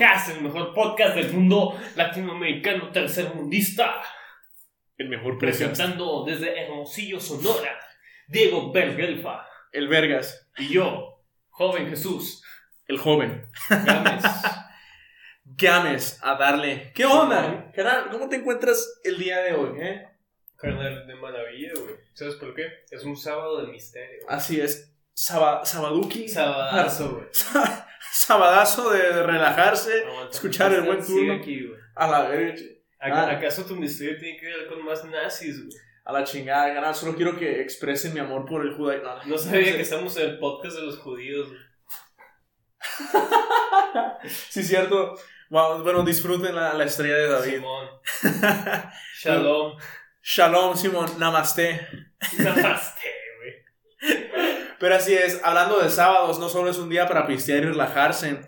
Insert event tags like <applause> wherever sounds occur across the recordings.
Podcast, el mejor podcast del mundo latinoamericano tercermundista. El mejor. Presentando desde Hermosillo, Sonora, Diego Bergelfa El Vergas. y yo, joven Jesús El joven. Gámez. <laughs> Games a darle. ¿Qué onda? Carnal, ¿cómo te encuentras el día de hoy, eh? Carnal, de maravilla, güey. ¿Sabes por qué? Es un sábado de misterio. Así es. Saba- Sabaduki. Sabadazo, güey. <laughs> Sa- <laughs> Sabadazo de relajarse. Escuchar el buen turno. aquí, güey. A la verga. che. ¿Ac- Ah. ¿Acaso tu misterio tiene que ver con más nazis, güey? A la chingada. Solo quiero que expresen mi amor por el judaísmo. No sabía que estamos en el podcast de los judíos, güey. <laughs> Sí, cierto. Bueno, disfruten la, la estrella de David. Simón. <laughs> Shalom. Shalom, Simón. Namaste. Namaste, güey. Pero así es, hablando de sábados, no solo es un día para pistear y relajarse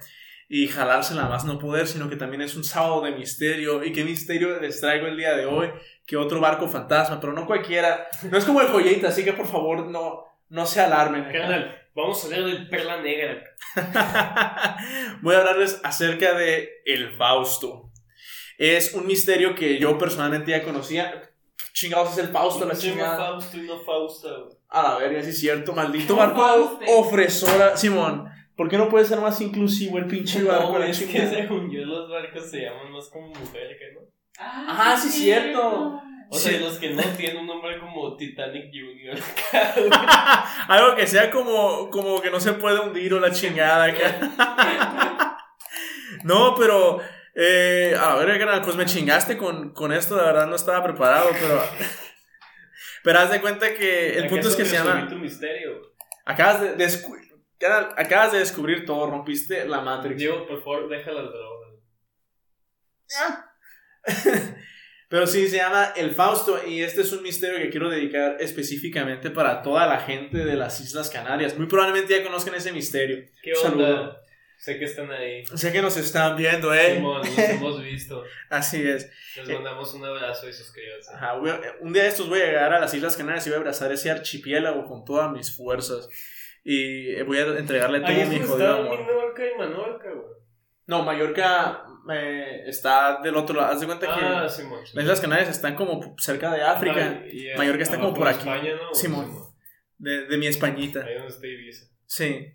y jalársela más no poder, sino que también es un sábado de misterio. ¿Y qué misterio les traigo el día de hoy? Que otro barco fantasma, pero no cualquiera. No es como el joyita, así que por favor no, no se alarmen. Carnal, vamos a hablar del Perla Negra. <laughs> Voy a hablarles acerca de El Fausto. Es un misterio que yo personalmente ya conocía. Chingados es el Fausto, la chingada. Fausto y no Fausta, güey. A la verga, sí es cierto, maldito barco ofresora. Simón, ¿por qué no puede ser más inclusivo el pinche barco? No, es que chingada? según yo los barcos se llaman más como mujer que no. Ajá, sí, cierto. O sea, Sí. los que no tienen un nombre como Titanic Junior. <laughs> Algo que sea como, como que no se puede hundir o la chingada. acá. <laughs> no, pero. Eh, a ver, pues me chingaste con, con esto, la verdad no estaba preparado, pero. Pero haz de cuenta que el punto es que se llama. tu misterio. Acabas de, descu- acabas de descubrir todo, rompiste la Matrix. Diego, por favor, deja las drogas. Pero sí, se llama El Fausto y este es un misterio que quiero dedicar específicamente para toda la gente de las Islas Canarias. Muy probablemente ya conozcan ese misterio. ¿Qué onda? Sé que están ahí. Sé que nos están viendo, ¿eh? Simón, los hemos visto. <laughs> Así es. Les mandamos un abrazo y suscríbanse. Ajá, a- un día de estos voy a llegar a las Islas Canarias y voy a abrazar ese archipiélago con todas mis fuerzas. Y eh, voy a entregarle todo mi jodido amor. Menorca y Manorca, güey. No, Mallorca eh, está del otro lado. Haz de cuenta que Ah, Simón. las Islas Canarias están como cerca de África. Ah, eh, Mallorca está como abajo por aquí. España, ¿no? Simón. De, de mi Españita. Ahí donde está Ibiza. Sí.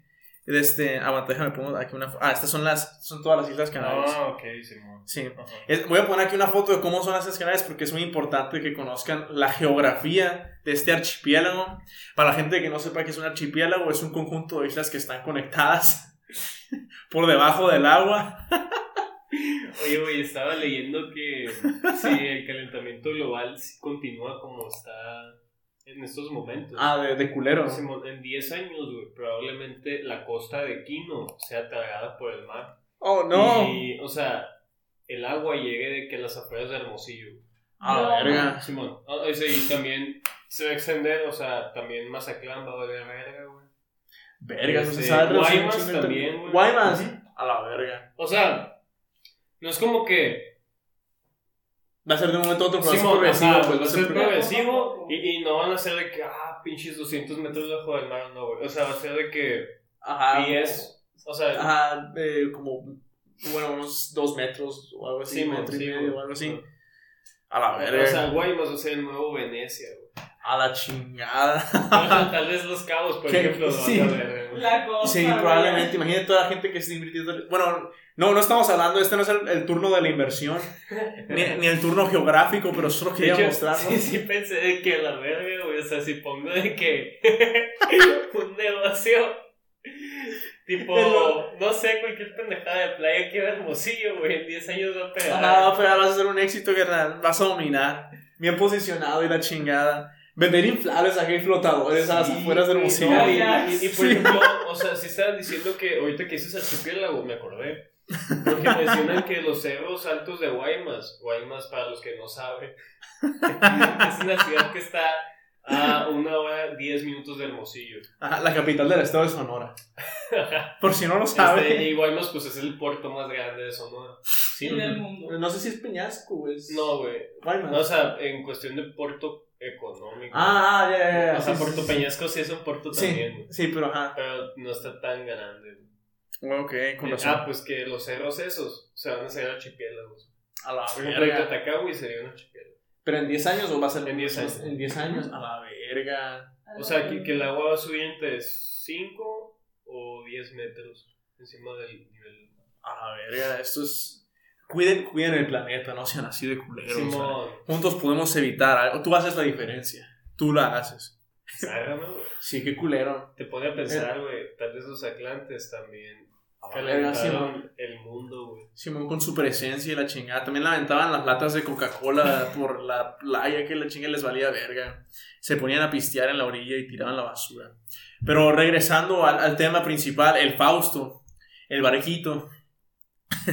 De este, aguanta, déjame pongo aquí una Ah, estas son las, son todas las Islas Canarias. Ah, ok, Simón. Sí. Es- voy a poner aquí una foto de cómo son las Islas Canarias porque es muy importante que conozcan la geografía de este archipiélago. Para la gente que no sepa que es un archipiélago, es un conjunto de islas que están conectadas <laughs> por debajo del agua. <laughs> Oye, güey, estaba leyendo que si el calentamiento global sí continúa como está en estos momentos. Ah, de, de culero. Simón, en 10 años, güey, probablemente la costa de Quino sea tragada por el mar. Oh, no. Y, o sea, el agua llegue de que las afueras de Hermosillo. A la No. verga. Simón, ah, ese, y también se va a extender, o sea, también Mazatlán va a valer verga, güey. Verga, se Este, sabe. Guaymas también, güey. Guaymas. A la verga. O sea, no es como que Va a ser de un momento a otro, pero Simón, progresivo. ajá, pues, va a ser pro- progresivo y, y no van a ser de que, ah, pinches 200 metros debajo del mar, no, güey. O sea, va a ser de que Ajá. 10, o sea, Ajá, eh, como, bueno, unos dos metros o algo así, Sí, metro y sí, medio güey. o algo así. A la verga. o sea, Guaymas va a ser el nuevo Venecia, güey. a la chingada. Tal vez Los Cabos, por <laughs> ¿Qué? ejemplo, lo Sí. van a ver. La cosa. sí, probablemente. Imagínate toda la gente que está invirtiendo. Bueno, no, no estamos hablando, este no es el, el turno de la inversión, <laughs> ni, ni el turno geográfico, pero solo quería hecho, mostrarlo. Sí, sí pensé que la verga, güey. O sea, si pongo de que <laughs> un negocio tipo, <laughs> no sé, cualquier pendejada de playa que era hermosillo, güey. En 10 años va a pegar. Ah, pero vas a ser un éxito, carnal. Vas a dominar. Bien posicionado y la chingada. Vender inflables aquí flotadores a las Sí, afueras de güey, Hermosillo. no, y, y- y, por Sí. ejemplo, o sea, si estaban diciendo que ahorita que dices archipiélago, me acordé. Porque mencionan que los cerros altos de Guaymas, Guaymas para los que no saben, es una ciudad que está a una hora, 10 minutos de Hermosillo. Ajá, la capital del estado de Sonora. Por si no lo sabe. Este, y Guaymas, pues es el puerto más grande de Sonora. Sí, en el mundo. No sé si es Peñasco, güey. es- No, güey. Guaymas. No, o sea, en cuestión de puerto económico. Ah, ah, ya, ya, ya. o sea, sí, Puerto sí. Peñasco sí es un puerto también, Sí, pero ajá. Pero no está tan grande. Ok, con razón. Ah, pues que los cerros esos se van a hacer archipiélagos. a la Por ejemplo, verga. Tatacawi sería un archipiélago. ¿Pero en 10 años o va a ser En 10 años. En 10 años. A la verga. O sea, que, que el agua va a subir entre 5 o 10 metros encima del nivel. A la verga. Esto es. Cuiden, cuiden el planeta, no sean así de culeros. o sea, juntos podemos evitar algo. Tú haces la diferencia. Tú la haces. ságame, güey. Sí, qué culero. Te pone a pensar, güey, tal vez los atlantes también A la verga, Simón. calentaron el mundo, güey. Simón con su presencia y la chingada. También lamentaban las latas de Coca-Cola <laughs> por la playa que la chinga les valía verga. Se ponían a pistear en la orilla y tiraban la basura. Pero regresando al, al tema principal, el Fausto, el barquito. <laughs>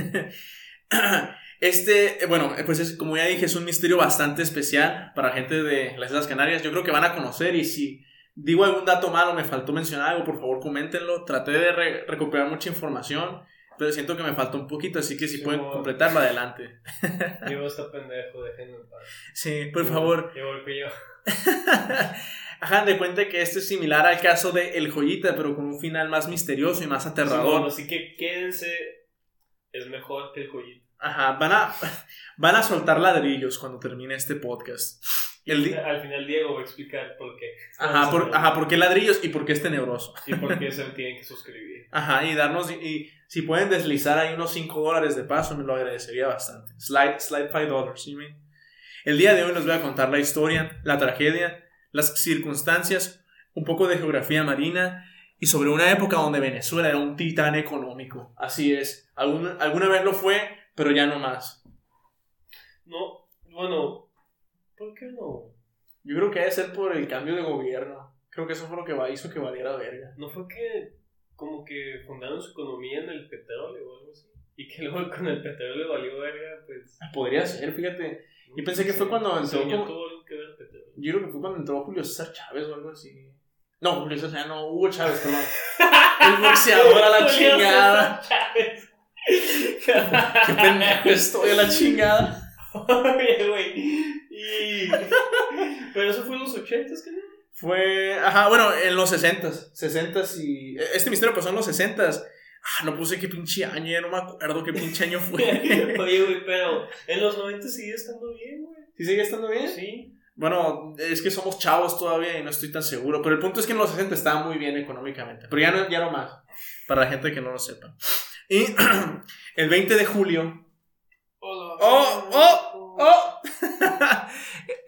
<clears throat> Este, eh, bueno, pues es, como ya dije, es un misterio bastante especial para gente de las Islas Canarias. Yo creo que van a conocer y si digo algún dato malo, me faltó mencionar algo, por favor coméntenlo. Traté de re- recuperar mucha información, pero siento que me faltó un poquito, así que si Sí, pueden completarlo, adelante. <laughs> Llevo esta pendejo, déjenme en paz. Sí, por favor. Igual que yo. Hagan de cuenta que este es similar al caso de El Joyita, pero con un final más misterioso y más aterrador. Simón, así que quédense. Es mejor que el joyito. Ajá, van a, <laughs> van a soltar ladrillos cuando termine este podcast. El Al final Diego va a explicar por qué. ajá, por, ajá, ¿por qué ladrillos y por qué es tenebroso? Y por qué se tienen que suscribir. <laughs> Ajá, y darnos, y, y si pueden deslizar ahí unos 5 dólares de paso, me lo agradecería bastante. Slide, slide 5 dólares, ¿sí? El día de hoy les voy a contar la historia, la tragedia, las circunstancias, un poco de geografía marina y sobre una época donde Venezuela era un titán económico. Así es, Algún- alguna vez lo fue, pero ya no más. No, bueno, ¿por qué no? Yo creo que debe ser por el cambio de gobierno. Creo que eso fue lo que hizo que valiera verga. ¿No fue que como que fundaron su economía en el petróleo o algo así? Y que luego con el petróleo valió verga, pues... Podría ser, fíjate. no Yo pensé que sé. fue cuando entró yo como- tuvo algo que ver el petróleo. Yo creo que fue cuando entró Julio César Chávez o algo así. No, Julio César, no, Hugo Chávez, perdón. <laughs> El boxeador a la Julio chingada. César Chávez. Qué pendejo estoy a la chingada. <laughs> Oye, güey. Y... Pero eso fue en los ochentas, ¿qué no? Fue, ajá, bueno, en los 60s, 60s y... Este misterio pasó en los 60s. Ah, no puse qué pinche año, ya no me acuerdo qué pinche año fue. <laughs> Oye, güey, pero en los 90 sigue estando bien, güey. ¿Sí sigue estando bien? Sí. Bueno, es que somos chavos todavía y no estoy tan seguro. Pero el punto es que en los 60 estaba muy bien económicamente. Pero ya no, ya no más. Para la gente que no lo sepa. Y <clears throat> el 20 de julio. ¡Oh! ¡Oh! ¡Oh! <laughs>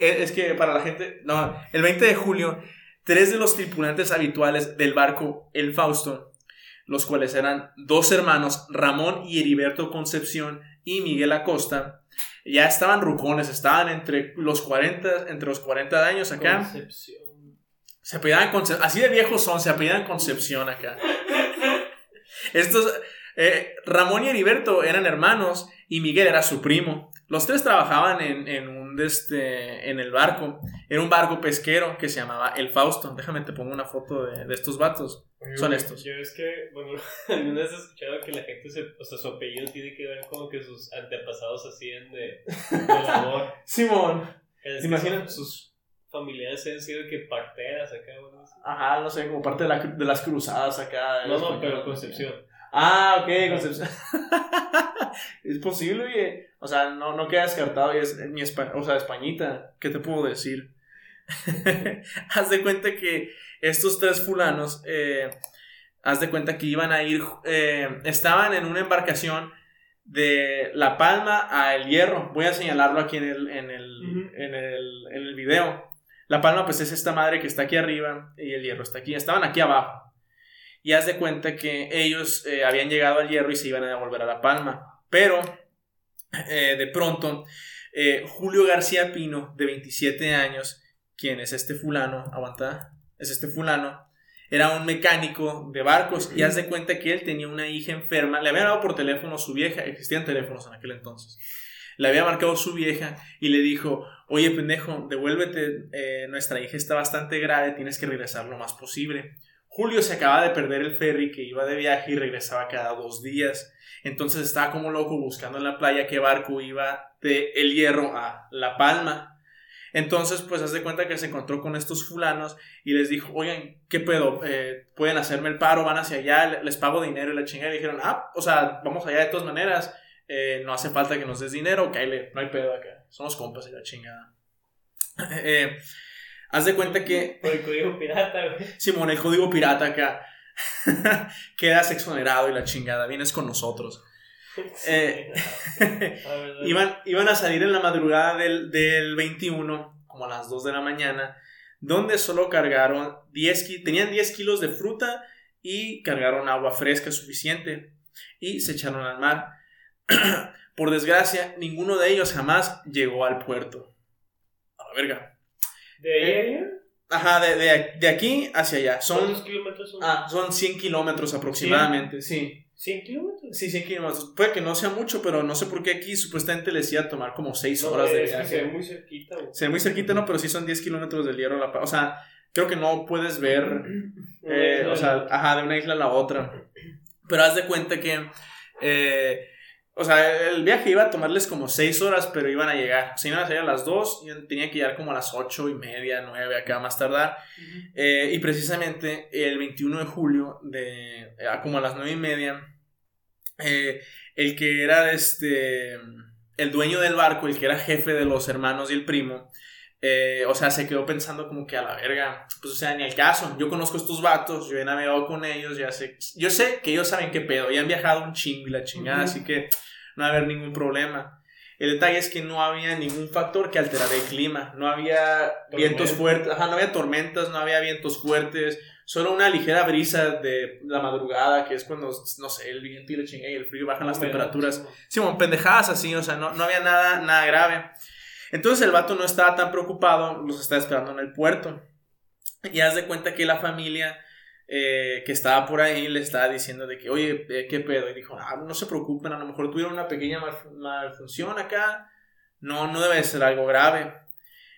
es que para la gente. No, el 20 de julio, tres de los tripulantes habituales del barco El Fausto, los cuales eran dos hermanos, Ramón y Heriberto Concepción y Miguel Acosta, ya estaban rucones, estaban entre los 40, entre los 40 años acá. Concepción. Se apellidaban Concep- así de viejos son, se apellidan Concepción acá. <laughs> Estos, eh, Ramón y Heriberto eran hermanos y Miguel era su primo. Los tres trabajaban en, en un este, en el barco. Era un barco pesquero que se llamaba El Fausto. Déjame te pongo una foto de, de estos vatos. Oye, Son estos. Yo es que, bueno, <laughs> alguna vez he escuchado que la gente, se, o sea, su apellido tiene que ver como que sus antepasados hacían de, de <laughs> labor. Simón. Es ¿Te que imaginas? Sus familiares han sido que parteras acá. Ajá, no sé, como parte de, la- de las cruzadas acá. No, no, pero Concepción. Ah, ok, Concepción. <laughs> es posible, oye. O sea, no, no queda descartado. y es mi espa- o sea, Españita. ¿Qué te puedo decir? <laughs> haz de cuenta que estos tres fulanos, eh, haz de cuenta que iban a ir, eh, estaban en una embarcación de La Palma a El Hierro. Voy a señalarlo aquí en el, en el, en el, en el video. La Palma, pues es esta madre que está aquí arriba y el Hierro está aquí. Estaban aquí abajo. Y haz de cuenta que ellos eh, habían llegado al Hierro y se iban a devolver a La Palma. Pero, eh, de pronto, eh, Julio García Pino, de 27 años, quien es este fulano, aguanta, es este fulano, era un mecánico de barcos y haz de cuenta que él tenía una hija enferma, le había dado por teléfono a su vieja, existían teléfonos en aquel entonces, le había marcado su vieja y le dijo, oye pendejo, devuélvete, nuestra hija está bastante grave, tienes que regresar lo más posible. Julio se acaba de perder el ferry que iba de viaje y regresaba cada dos días. Entonces estaba como loco buscando en la playa qué barco iba de El Hierro a La Palma. Entonces, pues, haz de cuenta que se encontró con estos fulanos y les dijo, oigan, ¿qué pedo? Eh, ¿Pueden hacerme el paro? ¿Van hacia allá? ¿Les pago dinero? Y la chingada. Y dijeron, ah, o sea, vamos allá de todas maneras. Eh, no hace falta que nos des dinero, no hay pedo acá. Somos compas y la chingada. <laughs> Eh, haz de cuenta que. <laughs> Por el código pirata, güey. Simón, el código pirata acá. <laughs> Quedas exonerado y la chingada. Vienes con nosotros. Eh, <laughs> iban, iban a salir en la madrugada del, del 21, como a las 2 de la mañana, donde solo cargaron 10 ki- tenían 10 kilos de fruta y cargaron agua fresca suficiente y se echaron al mar. <clears throat> Por desgracia, ninguno de ellos jamás llegó al puerto. A la verga. ¿De ahí a allá? Ajá, de, de, de aquí hacia allá. ¿Cuántos Son, kilómetros son? ah, son 100 kilómetros aproximadamente, sí. ¿100 kilómetros? Sí, 100 kilómetros. Puede que no sea mucho, pero no sé por qué aquí supuestamente les iba a tomar como 6 No, horas de que se ve viaje. muy cerquita, güey. Se ve muy cerquita, ¿no? Pero sí son 10 kilómetros del hierro a la Paz. O sea, creo que no puedes ver, <clears throat> eh, o sea, ajá, de una isla a la otra. Pero haz de cuenta que, eh, o sea, el viaje iba a tomarles como 6 horas, pero iban a llegar. O sea, iban a salir a las 2 y tenían que llegar como a las 8 y media, 9 acá más tardar. Eh, y precisamente el 21 de julio, de, eh, como a las 9 y media, eh, el que era este, el dueño del barco, el que era jefe de los hermanos y el primo, eh, o sea, se quedó pensando como que a la verga, pues o sea, ni el caso, yo conozco estos vatos, yo he navegado con ellos, ya sé, yo sé que ellos saben qué pedo, y han viajado un chingo y la chingada, así que no va a haber ningún problema. El detalle es que no había ningún factor que alterara el clima, no había vientos fuertes, ajá, no había tormentas, no había vientos fuertes, solo una ligera brisa de la madrugada, que es cuando, no sé, el viento y la chingada y el frío bajan las temperaturas. Sí, bueno, pendejadas así, o sea, no, no había nada, nada grave. Entonces el vato no estaba tan preocupado, los estaba esperando en el puerto. Y haz de cuenta que la familia eh, que estaba por ahí le estaba diciendo de que, oye, eh, ¿qué pedo? Y dijo, ah, no se preocupen, a lo mejor tuvieron una pequeña mal- malfunción acá. No, no debe ser algo grave.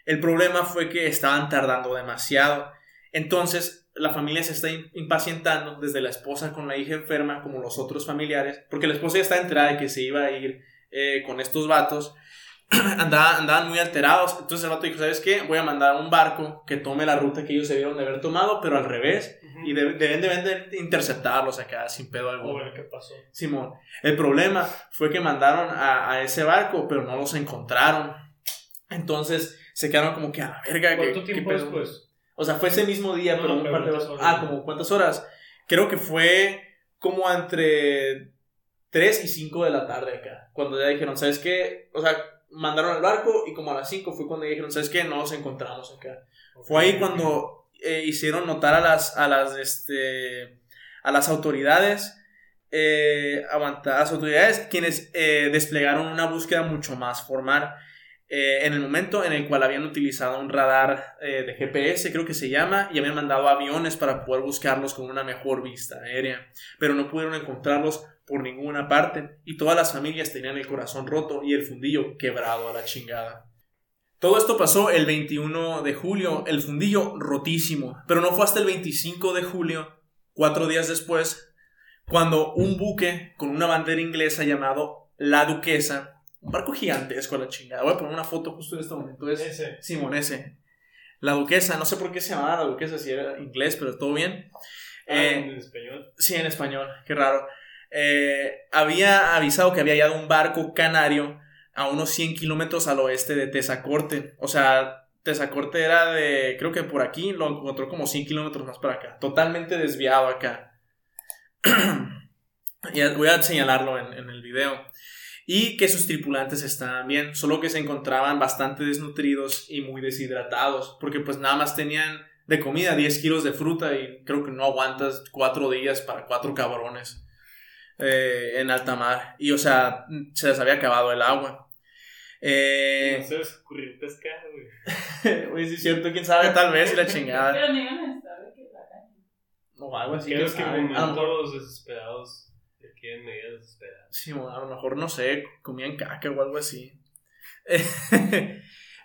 El problema fue que estaban tardando demasiado. Entonces, la familia se está im- impacientando, desde la esposa con la hija enferma, como los otros familiares, porque la esposa ya está enterada de que se iba a ir eh, con estos vatos. <clears throat> Andaban, andaban muy alterados. Entonces el vato dijo: ¿Sabes qué? Voy a mandar un barco que tome la ruta que ellos debieron de haber tomado, pero al revés. Y de- deben, deben de interceptarlos acá sin pedo A alguno. ver qué pasó. Simón. El problema fue que mandaron a, a ese barco, pero no los encontraron. Entonces se quedaron como que a la verga. ¿qué- ¿Cuánto qué tiempo después? O sea, fue ese mismo día, No, pero no, un par de ¿cuántas horas. horas? Ah, como cuántas horas. Creo que fue como entre 3 y 5 de la tarde acá. Cuando ya dijeron, ¿sabes qué? O sea, mandaron al barco y como a las 5 fue cuando dijeron, ¿sabes qué? No los encontramos acá. Fue ahí cuando eh, hicieron notar a las, a las, este, a las autoridades, eh, aguanta- a las autoridades quienes eh, desplegaron una búsqueda mucho más formal. eh, en el momento en el cual habían utilizado un radar de GPS, creo que se llama, y habían mandado aviones para poder buscarlos con una mejor vista aérea, pero no pudieron encontrarlos por ninguna parte, y todas las familias tenían el corazón roto y el fundillo quebrado a la chingada. Todo esto pasó el 21 de julio, el fundillo rotísimo, pero no fue hasta el 25 de julio, cuatro días después, cuando un buque con una bandera inglesa llamado La Duquesa, un barco gigantesco a la chingada, voy a poner una foto justo en este momento, es Ese. Simón ese. La Duquesa, no sé por qué se llamaba La Duquesa, si era inglés, pero todo bien. Ah, Eh, en español. Sí, en español, qué raro. Eh, había avisado que había hallado un barco canario a unos 100 kilómetros al oeste de Tesacorte. O sea, Tesacorte era de, creo que por aquí, lo encontró como 100 kilómetros más para acá. Totalmente desviado acá. <clears throat> Y voy a señalarlo en, en el video. Y que sus tripulantes estaban bien, solo que se encontraban bastante desnutridos y muy deshidratados, porque pues nada más tenían de comida 10 kilos de fruta y creo que no aguantas cuatro días para cuatro cabrones eh, en alta mar. Y o sea, se les había acabado el agua. No Eh, se les ocurrió pescar, güey. <laughs> oye, sí es cierto, quién sabe, tal vez, y la chingada. Pero ni van a estar de que. O algo así. Creo que sabe. A lo mejor- momentos desesperados que quieren medidas desesperadas. Sí, bueno, a lo mejor, no sé, comían caca o algo así. <laughs>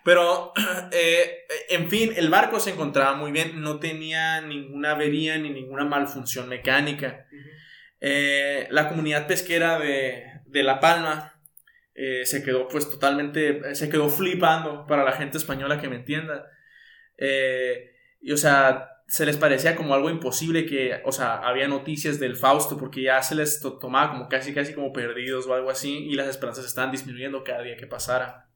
Pero, <clears throat> eh, en fin, el barco se encontraba muy bien, no tenía ninguna avería ni ninguna malfunción mecánica. Eh, la comunidad pesquera de, de La Palma eh, se quedó pues totalmente, se quedó flipando para la gente española que me entienda. y o sea, se les parecía como algo imposible que, o sea, había noticias del Fausto porque ya se les tomaba como casi, casi como perdidos o algo así y las esperanzas estaban disminuyendo cada día que pasara.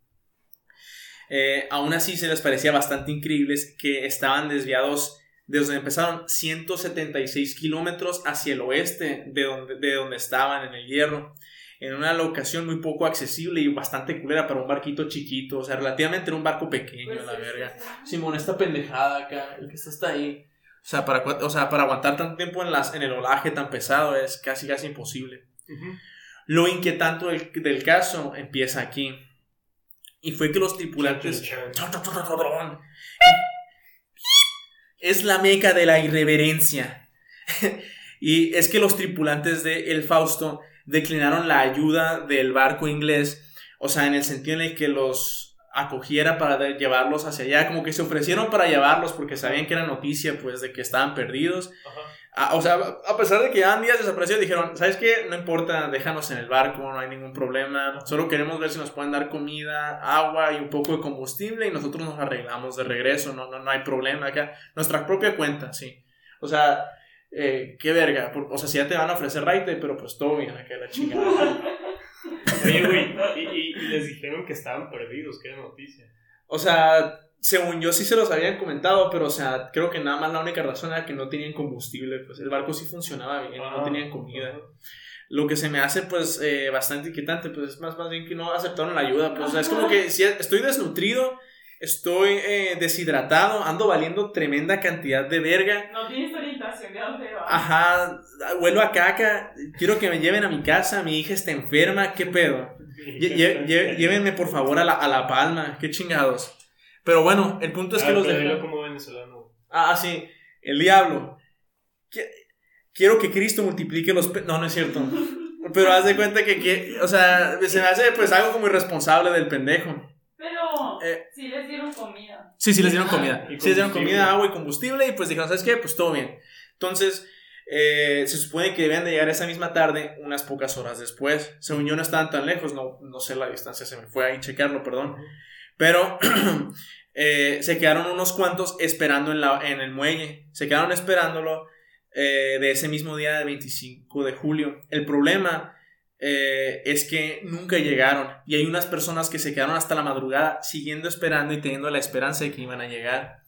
Eh, aún así se les parecía bastante increíbles que estaban desviados desde donde empezaron 176 kilómetros hacia el oeste de donde, de donde estaban en el hierro en una locación muy poco accesible y bastante culera para un barquito chiquito, o sea, relativamente era un barco pequeño, Pues la sí, verga. sí, sí. Simón, esta pendejada acá, el que está hasta ahí. O sea, para, o sea, para aguantar tanto tiempo en, las, en el olaje tan pesado es casi casi imposible. Lo inquietante del, del caso empieza aquí. Y fue que los tripulantes... Es la meca de la irreverencia. <laughs> y es que los tripulantes de El Fausto declinaron la ayuda del barco inglés, o sea, en el sentido en el que los acogiera para llevarlos hacia allá, como que se ofrecieron para llevarlos porque sabían que era noticia, pues, de que estaban perdidos. Ah, o sea, a pesar de que llevaban días desaparecidos, dijeron, ¿sabes qué? No importa, déjanos en el barco, no hay ningún problema. Solo queremos ver si nos pueden dar comida, agua y un poco de combustible y nosotros nos arreglamos de regreso, no, no, no hay problema acá. Nuestra propia cuenta, sí. O sea, eh, qué verga. por- o sea, si ya te van a ofrecer raite, pero pues todo bien acá la chingada. <laughs> Oye, güey, y, y- y les dijeron que estaban perdidos, era noticia. O sea, según yo sí se los habían comentado, pero o sea, creo que nada más la única razón era que no tenían combustible, pues el barco sí funcionaba bien, no Ah, tenían comida. Lo que se me hace, pues, eh, bastante inquietante, pues, es más, más bien que no aceptaron la ayuda, pues, o sea, es como que si estoy desnutrido, estoy eh, deshidratado, ando valiendo tremenda cantidad de verga, No tienes orientación de dónde vas. ajá, huelo a caca, quiero que me lleven a mi casa, mi hija está enferma, ¿qué pedo? Lle- lle- lle- llévenme, por favor, a la, a la Palma, qué chingados. Pero bueno, el punto es que Ah, los dejaron. como venezolano. Ah, sí, el diablo. Qui- Quiero que Cristo multiplique los... pe- No, no es cierto. <laughs> Pero haz de cuenta que, que, o sea, se me hace pues algo como irresponsable del pendejo. Pero Eh. sí les dieron comida. Sí, sí les dieron Ah, comida. Sí les dieron comida, agua y combustible y pues dijeron, ¿sabes qué? Pues todo bien. Entonces, eh, se supone que debían de llegar esa misma tarde, unas pocas horas después. Según yo no estaban tan lejos, no, no sé la distancia, se me fue ahí checarlo, perdón. Pero <clears throat> eh, se quedaron unos cuantos esperando en, la, en el muelle. Se quedaron esperándolo eh, de ese mismo día del 25 de julio. El problema eh, es que nunca llegaron. Y hay unas personas que se quedaron hasta la madrugada siguiendo esperando y teniendo la esperanza de que iban a llegar.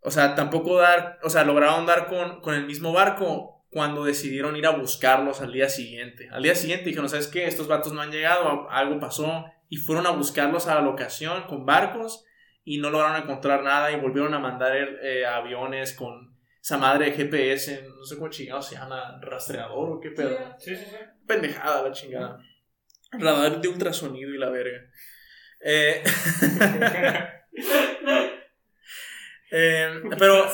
O sea, tampoco dar, o sea, lograron dar con, con el mismo barco cuando decidieron ir a buscarlos al día siguiente. Al día siguiente dijeron, ¿sabes qué? Estos vatos no han llegado, algo pasó. Y fueron a buscarlos a la locación con barcos y no lograron encontrar nada y volvieron a mandar eh, aviones con esa madre de GPS, no sé cómo chingado se llama, rastreador o qué pedo. Sí, sí, sí. Pendejada la chingada. Radar de ultrasonido y la verga. Eh, <laughs> eh, pero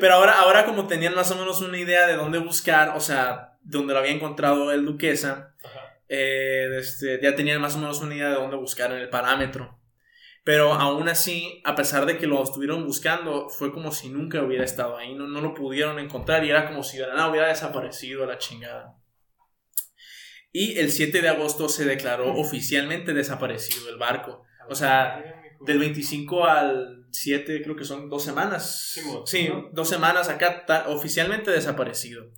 pero ahora, ahora como tenían más o menos una idea de dónde buscar, o sea, donde lo había encontrado el Duquesa, Ajá. Eh, este, ya tenían más o menos una idea de dónde buscar en el parámetro. Pero aún así, a pesar de que lo estuvieron buscando, fue como si nunca hubiera estado ahí, no, no lo pudieron encontrar y era como si de la nada hubiera desaparecido a la chingada. Y el 7 de agosto se declaró oficialmente desaparecido el barco. O sea, Del 25 al 7 creo que son dos semanas. Sí, dos semanas acá oficialmente desaparecido.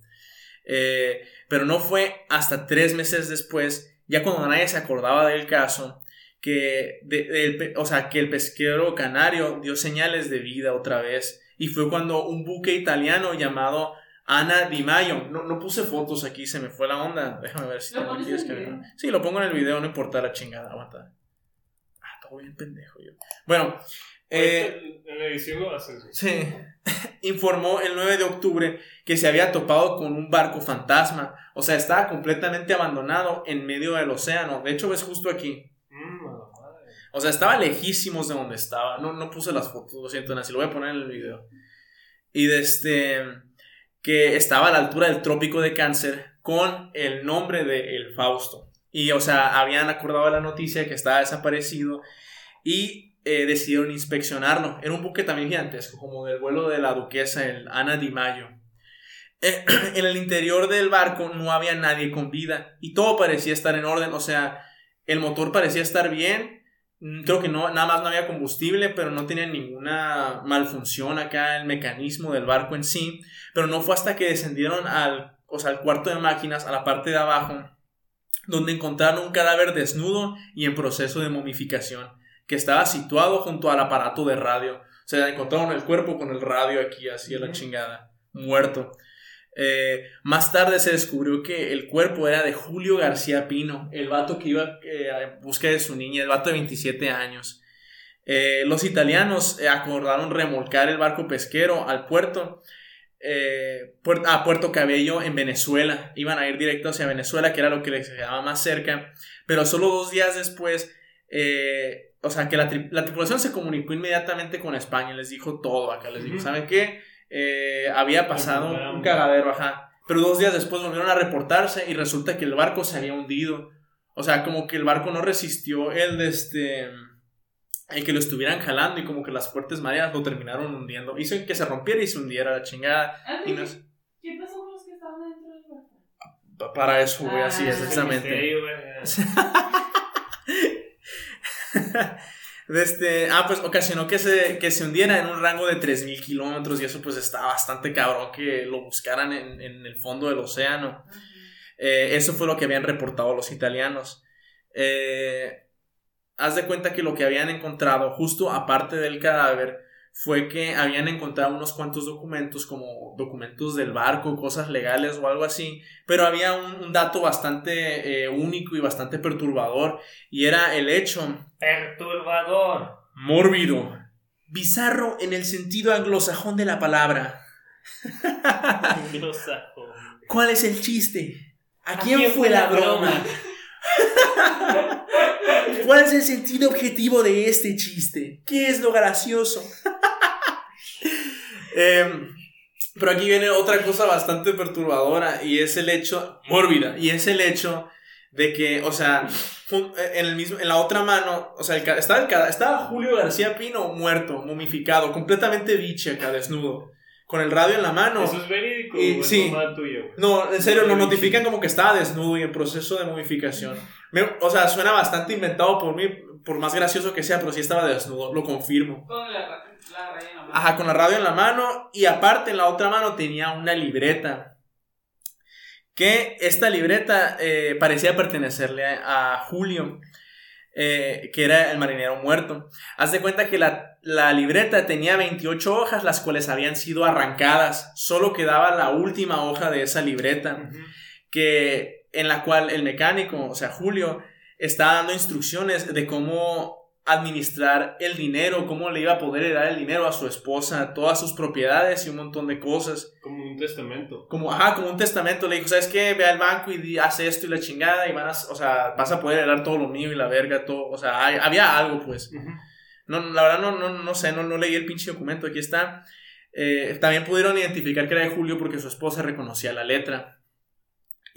Eh, pero no fue hasta tres meses después, ya cuando nadie se acordaba del caso, que, de- o sea, que el pesquero canario dio señales de vida otra vez. Y fue cuando un buque italiano llamado Ana Di Maio, no, no puse fotos aquí, se me fue la onda. <laughs> Déjame ver si ¿Lo tengo aquí descargado. Sí, lo pongo en el video, no importa la chingada, aguanta. Ah, todo bien pendejo yo. Bueno, eh, en la edición lo. Sí. <laughs> Informó el 9 de octubre que se había topado con un barco fantasma. O sea, estaba completamente abandonado en medio del océano. De hecho, ves justo aquí. Mm, madre. O sea, estaba lejísimos de donde estaba. No, no puse las fotos, lo siento, Nancy. Lo voy a poner en el video. Y de este. Que estaba a la altura del trópico de Cáncer con el nombre de El Fausto. Y, o sea, habían acordado la noticia que estaba desaparecido y eh, decidieron inspeccionarlo. Era un buque también gigantesco, como del vuelo de la duquesa, el Ana Di Mayo. Eh, <clears throat> en el interior del barco no había nadie con vida y todo parecía estar en orden, o sea, el motor parecía estar bien, mm, creo que no, nada más no había combustible, pero no tenía ninguna malfunción acá el mecanismo del barco en sí, pero no fue hasta que descendieron al, o sea, al cuarto de máquinas, a la parte de abajo, donde encontraron un cadáver desnudo y en proceso de momificación, que estaba situado junto al aparato de radio. O sea, encontraron el cuerpo con el radio aquí, así a la chingada, muerto. Eh, más tarde se descubrió que el cuerpo era de Julio García Pino, el vato que iba eh, a busca de su niña, el vato de 27 años. Eh, los italianos acordaron remolcar el barco pesquero al puerto, a Puerto Cabello en Venezuela. Iban a ir directo hacia Venezuela, que era lo que les quedaba más cerca. Pero solo dos días después, o sea, que la, la, tripulación se comunicó inmediatamente con España, les dijo todo acá, les dijo, ¿saben qué? Eh, había pasado un cagadero, ajá. Pero dos días después volvieron a reportarse y resulta que el barco se había hundido. O sea, como que el barco no resistió el de este. El que lo estuvieran jalando y como que las fuertes mareas lo terminaron hundiendo. Hizo que se rompiera y se hundiera la chingada. ¿Qué pasó con los que estaban dentro del barco? Para eso, güey, así Ah, es, exactamente. <laughs> <laughs> Este, ah, pues ocasionó que se, que se hundiera en un rango de 3.000 kilómetros y eso pues está bastante cabrón que lo buscaran en, en el fondo del océano. Eh, eso fue lo que habían reportado los italianos. Eh, haz de cuenta que lo que habían encontrado justo aparte del cadáver fue que habían encontrado unos cuantos documentos como documentos del barco, cosas legales o algo así, pero había un, un dato bastante eh, único y bastante perturbador y era el hecho Perturbador. mórbido, bizarro en el sentido anglosajón de la palabra. Anglosajón. ¿Cuál es el chiste? ¿A ¿A quién, quién fue la broma? ¿Cuál es el sentido objetivo de este chiste? ¿Qué es lo gracioso? Em, pero aquí viene otra cosa bastante perturbadora y es el hecho, mórbida, y es el hecho de que, o sea, jun- en, el mismo, en la otra mano, o sea, el estaba, el ca- estaba Julio García Pino muerto, momificado, completamente biche acá, desnudo, con el radio en la mano. Eso es verídico. Y- sí. tuyo. No, en serio, lo notifican como que estaba desnudo y en proceso de momificación. Me- o sea, suena bastante inventado por mí, por más gracioso que sea, pero sí estaba desnudo, lo confirmo. Con la, la Ajá, con la radio en la mano y aparte en la otra mano tenía una libreta. Que esta libreta eh, parecía pertenecerle a, a Julio, eh, que era el marinero muerto. Haz de cuenta que la, la libreta tenía 28 hojas, las cuales habían sido arrancadas. Solo quedaba la última hoja de esa libreta que en la cual el mecánico, o sea, Julio, está dando instrucciones de cómo administrar el dinero, cómo le iba a poder dar el dinero a su esposa, todas sus propiedades y un montón de cosas. Como un testamento. Como, ajá, como un testamento, le dijo, ¿sabes qué? Ve al banco y haz esto y la chingada y van a, o sea, vas a poder heredar todo lo mío y la verga, todo, o sea, hay- había algo, pues. No, la verdad no, no, no sé, no, no leí el pinche documento, aquí está. Eh, también pudieron identificar que era de Julio porque su esposa reconocía la letra.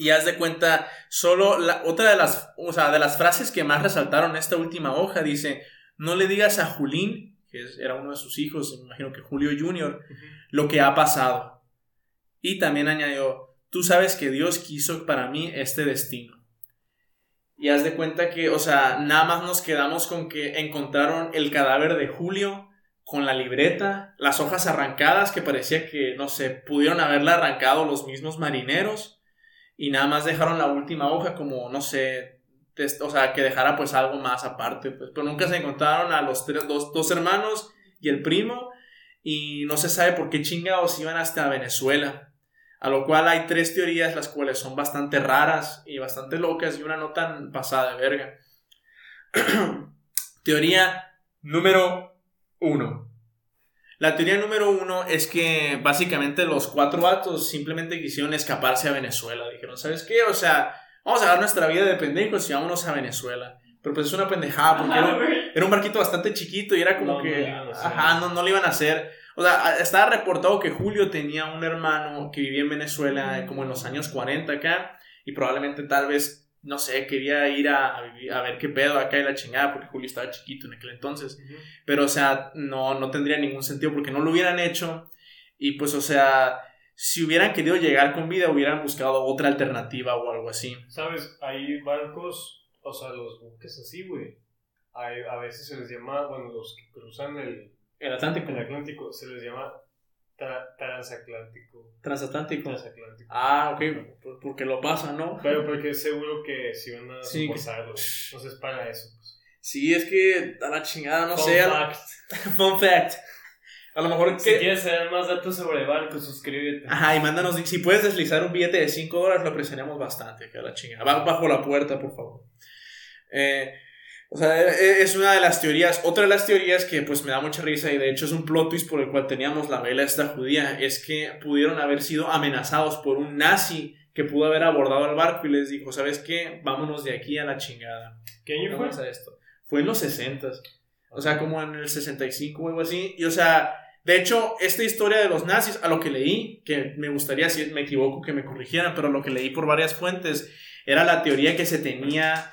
Y haz de cuenta, solo la, otra de las, o sea, de las frases que más resaltaron esta última hoja dice, no le digas a Julín, que era uno de sus hijos, me imagino que Julio Jr., lo que ha pasado. Y también añadió, tú sabes que Dios quiso para mí este destino. Y haz de cuenta que, o sea, nada más nos quedamos con que encontraron el cadáver de Julio con la libreta, las hojas arrancadas que parecía que, no sé, pudieron haberla arrancado los mismos marineros y nada más dejaron la última hoja como, no sé, o sea, que dejara pues algo más aparte, pues, pero nunca se encontraron a los tres, dos, dos hermanos y el primo y no se sabe por qué chingados iban hasta Venezuela. A lo cual hay tres teorías, las cuales son bastante raras y bastante locas y una no tan pasada de verga. <clears throat> Teoría número uno. La teoría número uno es que básicamente los cuatro vatos simplemente quisieron escaparse a Venezuela. Dijeron, ¿sabes qué? O sea, vamos a dar nuestra vida de pendejos y vámonos a Venezuela. Pero pues es una pendejada porque era, Ajá, güey. era un barquito bastante chiquito y era como No, que... ajá, no, no le iban a hacer. O sea, estaba reportado que Julio tenía un hermano que vivía en Venezuela eh, como en los años 40 acá y probablemente tal vez no sé, quería ir a, a vivir- a ver qué pedo acá y la chingada, porque Julio estaba chiquito en aquel entonces. Pero, o sea, no, no tendría ningún sentido porque no lo hubieran hecho. Y pues, o sea, si hubieran querido llegar con vida, hubieran buscado otra alternativa o algo así. ¿Sabes? Hay barcos, o sea, los buques así, güey. A veces se les llama, bueno, los que cruzan el, El Atlántico. el Atlántico, se les llama tra- transatlántico. Transatlántico. Transatlántico. Ah, ok, por- porque lo pasa, ¿no? Pero porque seguro que si van a Sí, que- soportarlo. Entonces, para eso. Pues. Sí, es que a la chingada, no Fun sé. fact. <laughs> Fun fact. A lo mejor Si que. quieres saber más datos sobre barcos, suscríbete. Ajá, y mándanos. Si puedes deslizar un billete de 5 dólares, lo apreciaremos bastante. Que a la chingada. Ba- Bajo la puerta, por favor. Eh, o sea, e- es una de las teorías. Otra de las teorías que pues me da mucha risa y de hecho es un plot twist por el cual teníamos la vela esta judía es que pudieron haber sido amenazados por un nazi que pudo haber abordado el barco y les dijo, ¿sabes qué? Vámonos de aquí a la chingada. ¿Qué año fue? a esto. Fue en los 60 O sea, como en el 65 o algo así. Y o sea, de hecho, esta historia de los nazis, a lo que leí, que me gustaría, si me equivoco, que me corrigieran, pero lo que leí por varias fuentes, era la teoría que se tenía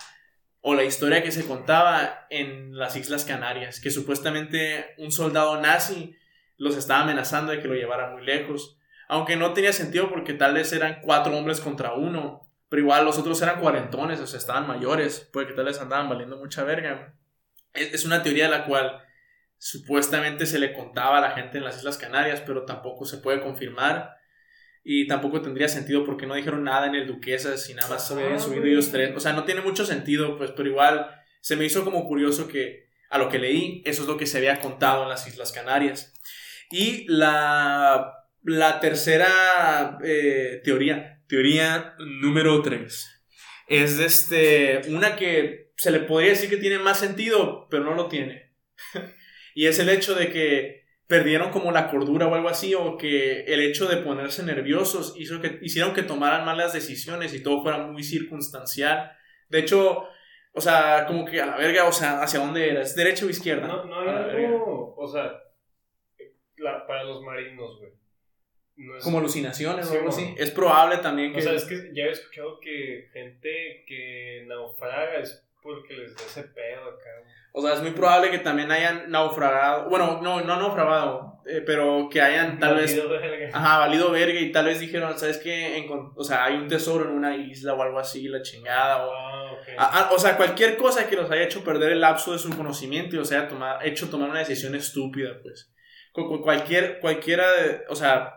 o la historia que se contaba en las Islas Canarias, que supuestamente un soldado nazi los estaba amenazando de que lo llevara muy lejos. Aunque no tenía sentido porque tal vez eran cuatro hombres contra uno. Pero igual los otros eran cuarentones, o sea, estaban mayores, porque tal vez andaban valiendo mucha verga. Es, una teoría de la cual supuestamente se le contaba a la gente en las Islas Canarias, pero tampoco se puede confirmar. Y tampoco tendría sentido porque no dijeron nada en el Duquesas y nada más habían Ah, subido ellos tres. O sea, no tiene mucho sentido, pues, pero igual se me hizo como curioso que a lo que leí, eso es lo que se había contado en las Islas Canarias. Y la, la tercera eh, teoría, teoría número 3, es de este, una que se le podría decir que tiene más sentido, pero no lo tiene. <laughs> y es el hecho de que perdieron como la cordura o algo así, o que el hecho de ponerse nerviosos hizo que, hicieron que tomaran malas decisiones y todo fuera muy circunstancial. De hecho, o sea, como que a la verga, o sea, ¿hacia dónde era? ¿Es derecha o izquierda? No, no algo, o sea, la- para los marinos, güey. No es- Como alucinaciones Sí, o algo así. Es probable también que... O sea, es que ya he escuchado que gente que naufraga es porque les da ese pedo. O sea, es muy probable que también hayan naufragado. Bueno, no, no naufragado, eh, pero que hayan tal vez. Valido verga. Ajá, valido verga y tal vez dijeron, ¿sabes qué? O sea, hay un tesoro en una isla o algo así, la chingada. O, Ah, o sea, cualquier cosa que los haya hecho perder el lapso de su conocimiento y los haya tomar, hecho tomar una decisión estúpida, pues. Cu- cu- cualquier, cualquiera, de- o sea,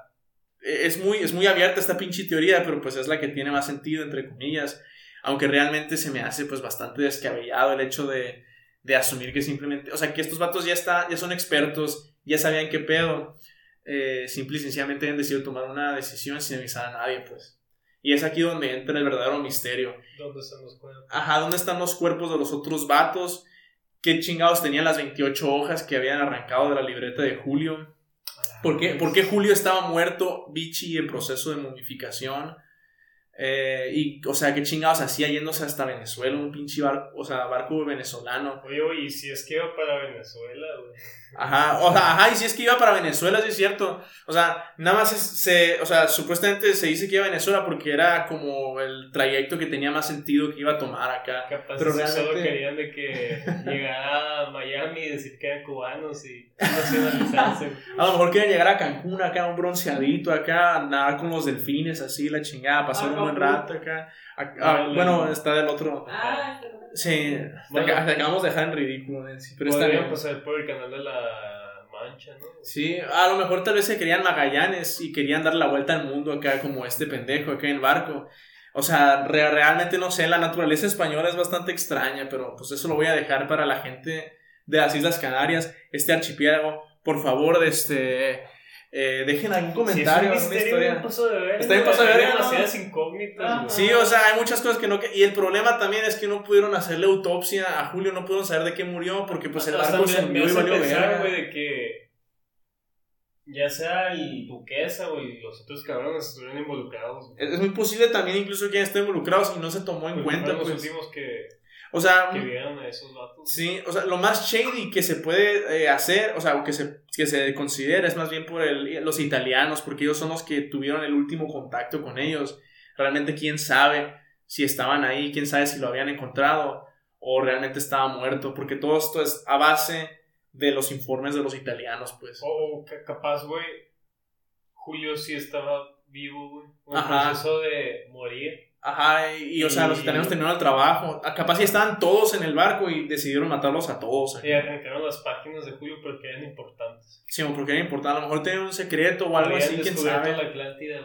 e- es muy, es muy abierta esta pinche teoría, pero pues es la que tiene más sentido, entre comillas. Aunque realmente se me hace pues bastante descabellado el hecho de, de asumir que simplemente, o sea, que estos vatos ya, está, ya son expertos, ya sabían qué pedo. Eh, simple y sencillamente han decidido tomar una decisión sin avisar a nadie, pues. Y es aquí donde entra el verdadero misterio. ¿Dónde están los cuerpos? Ajá, ¿dónde están los cuerpos de los otros vatos? ¿Qué chingados tenían las 28 hojas que habían arrancado de la libreta de Julio? ¿Por qué, por qué Julio estaba muerto, bichi, en proceso de momificación? Eh, y, o sea, ¿qué chingados hacía yéndose hasta Venezuela? Un pinche barco, o sea, barco venezolano. Oye, güey, ¿y si es que iba para Venezuela, güey? Ajá, o sea, ajá, y si es que iba para Venezuela, sí es cierto. O sea, nada más es- se, o sea, supuestamente se dice que iba a Venezuela porque era como el trayecto que tenía más sentido que iba a tomar acá. Capaz Pero si solo realmente- querían de que llegara a Miami y decir que eran cubanos y nacionalizarse. <laughs> A lo mejor quieren llegar a Cancún, acá un bronceadito, acá nadar con los delfines, así, la chingada, pasar un buen rato acá. Acá- ah, Vale. bueno, está del otro. Ah. Sí, Bueno. te, te acabamos de dejar en ridículo, Nancy, pero está Podrían bien. pasar por el canal de la Mancha, ¿no? Sí, a lo mejor tal vez se querían Magallanes y querían dar la vuelta al mundo acá como este pendejo acá en barco. O sea, re- realmente no sé, la naturaleza española es bastante extraña, pero pues eso lo voy a dejar para la gente de las Islas Canarias, este archipiélago. Por favor, este, eh, dejen algún comentario, sí, es un misterio historia. bien paso de verga, Está bien paso de demasiadas incógnitas, Ah. Sí, o sea, hay muchas cosas que no... Y el problema también es que no pudieron hacerle autopsia a Julio, no pudieron saber de qué murió porque pues el barco se me hundió y valió pensar, güey, de que ya sea el Duquesa o los otros cabrones estuvieron involucrados. Es muy posible también incluso que estado involucrados y no se tomó en Porque cuenta, los pues. últimos que, O sea, que vieron a esos vatos. sí, o sea, lo más shady que se puede eh, hacer, o sea, o que se, que se considera es más bien por el- los italianos, porque ellos son los que tuvieron el último contacto con ellos. Realmente, quién sabe si estaban ahí, quién sabe si lo habían encontrado o realmente estaba muerto, porque todo esto es a base de los informes de los italianos, pues. O, o ca- capaz, güey, Julio sí estaba vivo, güey. En Ajá. proceso de morir. Ajá, y, y, o sea, los italianos terminaron el trabajo. Ah, Capaz si estaban todos en el barco y decidieron matarlos a todos. Y arrancaron las páginas de Julio porque eran importantes. Sí, porque era importante. A lo mejor tenían un secreto o algo Habían así, quién sabe. la Atlántida.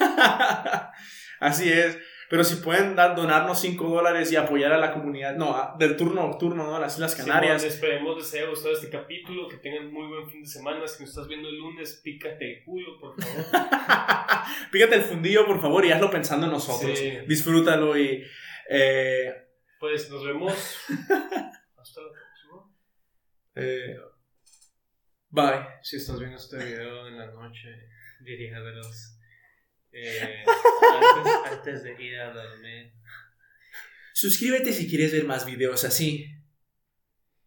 <laughs> Así es. Pero si pueden dar, donarnos 5 dólares y apoyar a la comunidad, no, a- del turno nocturno, ¿no? Las Islas Canarias. Simón, esperemos les haya gustado este capítulo, que tengan muy buen fin de semana. Si nos estás viendo el lunes, pícate el culo, por favor. <laughs> Pícate el fundillo, por favor, y hazlo pensando en nosotros. Sí. Disfrútalo y. eh, Pues nos vemos. <laughs> Hasta la próxima. eh, bye. Si estás viendo este video en la noche, diríjamelos. Eh, antes, antes de ir a dormir. Suscríbete si quieres ver más videos así.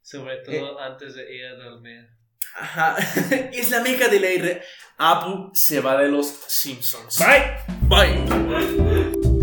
Sobre todo antes de ir a dormir. Ajá. <laughs> es la meca de la R. Apu se va de los Simpsons. Bye. Bye.